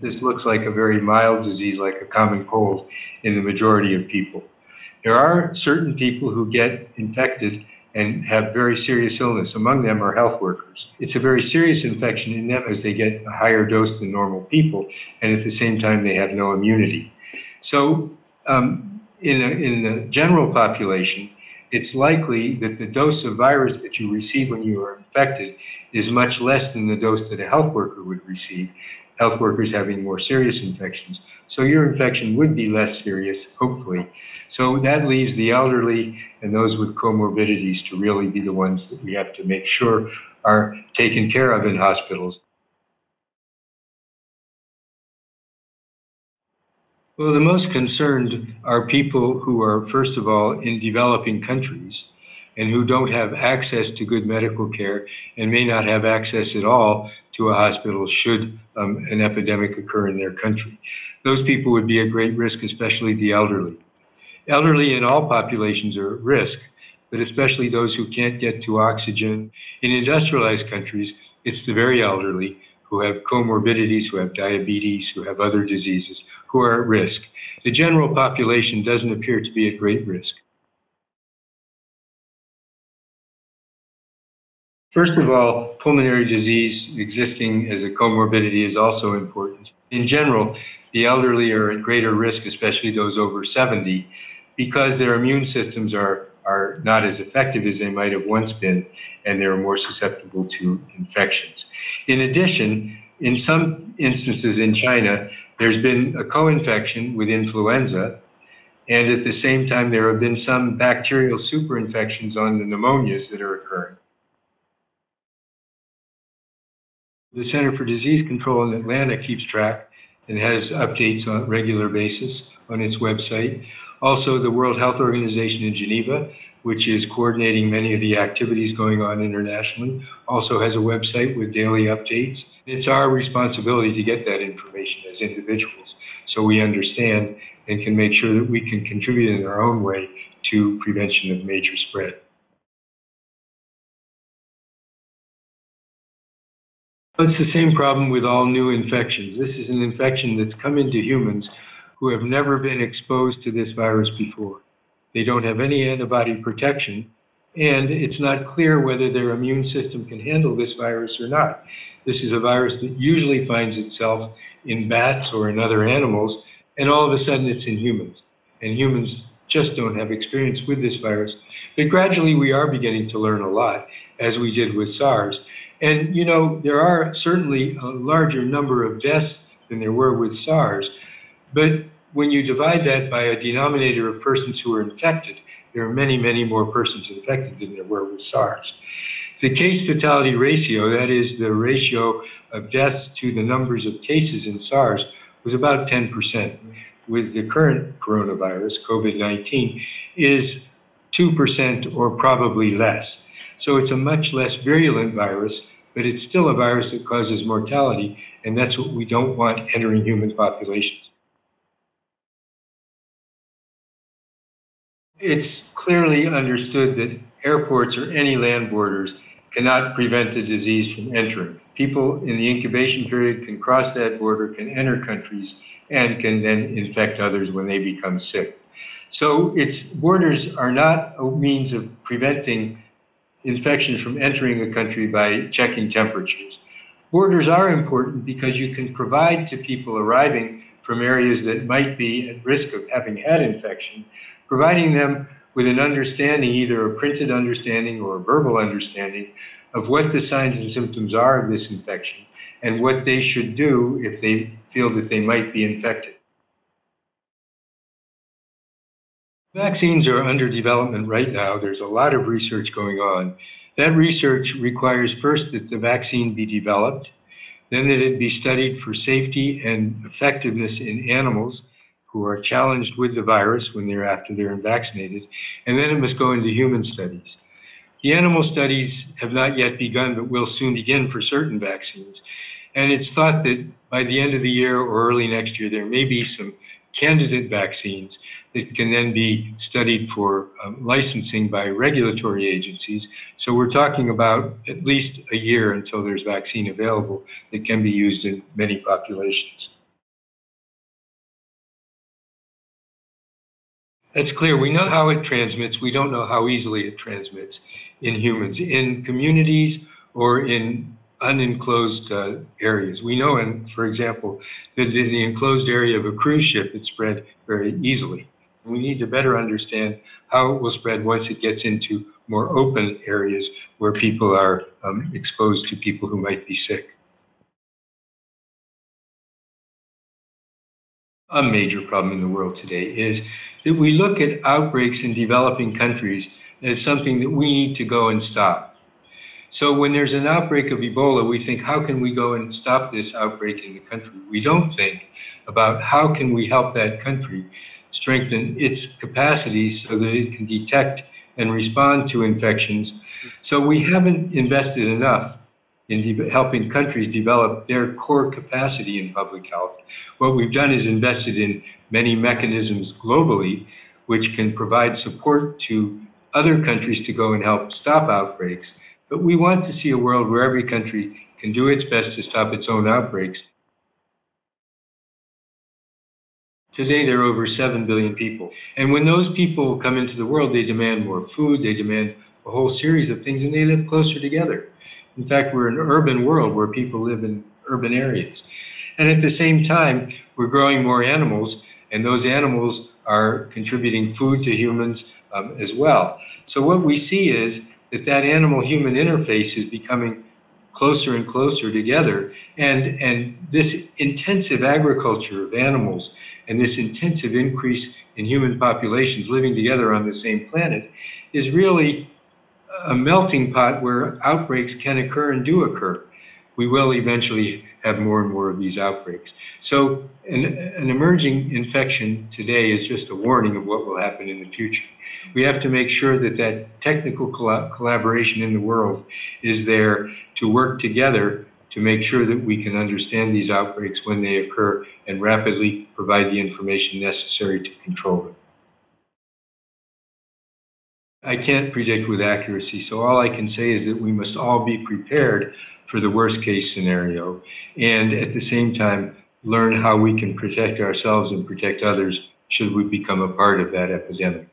This looks like a very mild disease, like a common cold, in the majority of people. There are certain people who get infected and have very serious illness. Among them are health workers. It's a very serious infection in them as they get a higher dose than normal people, and at the same time, they have no immunity. So, um, in, a, in the general population, it's likely that the dose of virus that you receive when you are infected is much less than the dose that a health worker would receive, health workers having more serious infections. So your infection would be less serious, hopefully. So that leaves the elderly and those with comorbidities to really be the ones that we have to make sure are taken care of in hospitals. Well, the most concerned are people who are, first of all, in developing countries and who don't have access to good medical care and may not have access at all to a hospital should um, an epidemic occur in their country. Those people would be at great risk, especially the elderly. Elderly in all populations are at risk, but especially those who can't get to oxygen. In industrialized countries, it's the very elderly who have comorbidities, who have diabetes, who have other diseases, who are at risk. The general population doesn't appear to be at great risk. First of all, pulmonary disease existing as a comorbidity is also important. In general, the elderly are at greater risk, especially those over 70, because their immune systems are, are not as effective as they might have once been, and they're more susceptible to infections. In addition, in some instances in China, there's been a co infection with influenza, and at the same time, there have been some bacterial superinfections on the pneumonias that are occurring. The Center for Disease Control in Atlanta keeps track and has updates on a regular basis on its website. Also, the World Health Organization in Geneva, which is coordinating many of the activities going on internationally, also has a website with daily updates. It's our responsibility to get that information as individuals so we understand and can make sure that we can contribute in our own way to prevention of major spread. It's the same problem with all new infections. This is an infection that's come into humans who have never been exposed to this virus before. They don't have any antibody protection, and it's not clear whether their immune system can handle this virus or not. This is a virus that usually finds itself in bats or in other animals, and all of a sudden it's in humans. And humans just don't have experience with this virus. But gradually we are beginning to learn a lot, as we did with SARS. And, you know, there are certainly a larger number of deaths than there were with SARS. But when you divide that by a denominator of persons who are infected, there are many, many more persons infected than there were with SARS. The case fatality ratio, that is the ratio of deaths to the numbers of cases in SARS, was about 10%. With the current coronavirus, COVID 19, is 2% or probably less. So it's a much less virulent virus, but it's still a virus that causes mortality, and that's what we don't want entering human populations. It's clearly understood that airports or any land borders cannot prevent a disease from entering. People in the incubation period can cross that border, can enter countries, and can then infect others when they become sick. So its borders are not a means of preventing infections from entering a country by checking temperatures. Borders are important because you can provide to people arriving from areas that might be at risk of having had infection, providing them with an understanding, either a printed understanding or a verbal understanding, of what the signs and symptoms are of this infection and what they should do if they feel that they might be infected. Vaccines are under development right now. There's a lot of research going on. That research requires first that the vaccine be developed, then that it be studied for safety and effectiveness in animals who are challenged with the virus when they're after they're vaccinated, and then it must go into human studies. The animal studies have not yet begun, but will soon begin for certain vaccines. And it's thought that by the end of the year or early next year, there may be some candidate vaccines that can then be studied for um, licensing by regulatory agencies. So we're talking about at least a year until there's vaccine available that can be used in many populations. That's clear. We know how it transmits. We don't know how easily it transmits in humans. In communities or in unenclosed uh, areas. We know, in, for example, that in the enclosed area of a cruise ship, it spread very easily. We need to better understand how it will spread once it gets into more open areas where people are um, exposed to people who might be sick. A major problem in the world today is that we look at outbreaks in developing countries as something that we need to go and stop. So when there's an outbreak of Ebola, we think, how can we go and stop this outbreak in the country? We don't think about how can we help that country strengthen its capacities so that it can detect and respond to infections. So we haven't invested enough in de- helping countries develop their core capacity in public health. What we've done is invested in many mechanisms globally which can provide support to other countries to go and help stop outbreaks. But we want to see a world where every country can do its best to stop its own outbreaks. Today, there are over 7 billion people. And when those people come into the world, they demand more food, they demand a whole series of things, and they live closer together. In fact, we're an urban world where people live in urban areas. And at the same time, we're growing more animals, and those animals are contributing food to humans um, as well. So, what we see is that that animal human interface is becoming closer and closer together. And, and this intensive agriculture of animals and this intensive increase in human populations living together on the same planet is really a melting pot where outbreaks can occur and do occur. We will eventually have more and more of these outbreaks. So, an, an emerging infection today is just a warning of what will happen in the future. We have to make sure that that technical collaboration in the world is there to work together to make sure that we can understand these outbreaks when they occur and rapidly provide the information necessary to control them. I can't predict with accuracy, so all I can say is that we must all be prepared for the worst case scenario and at the same time learn how we can protect ourselves and protect others should we become a part of that epidemic.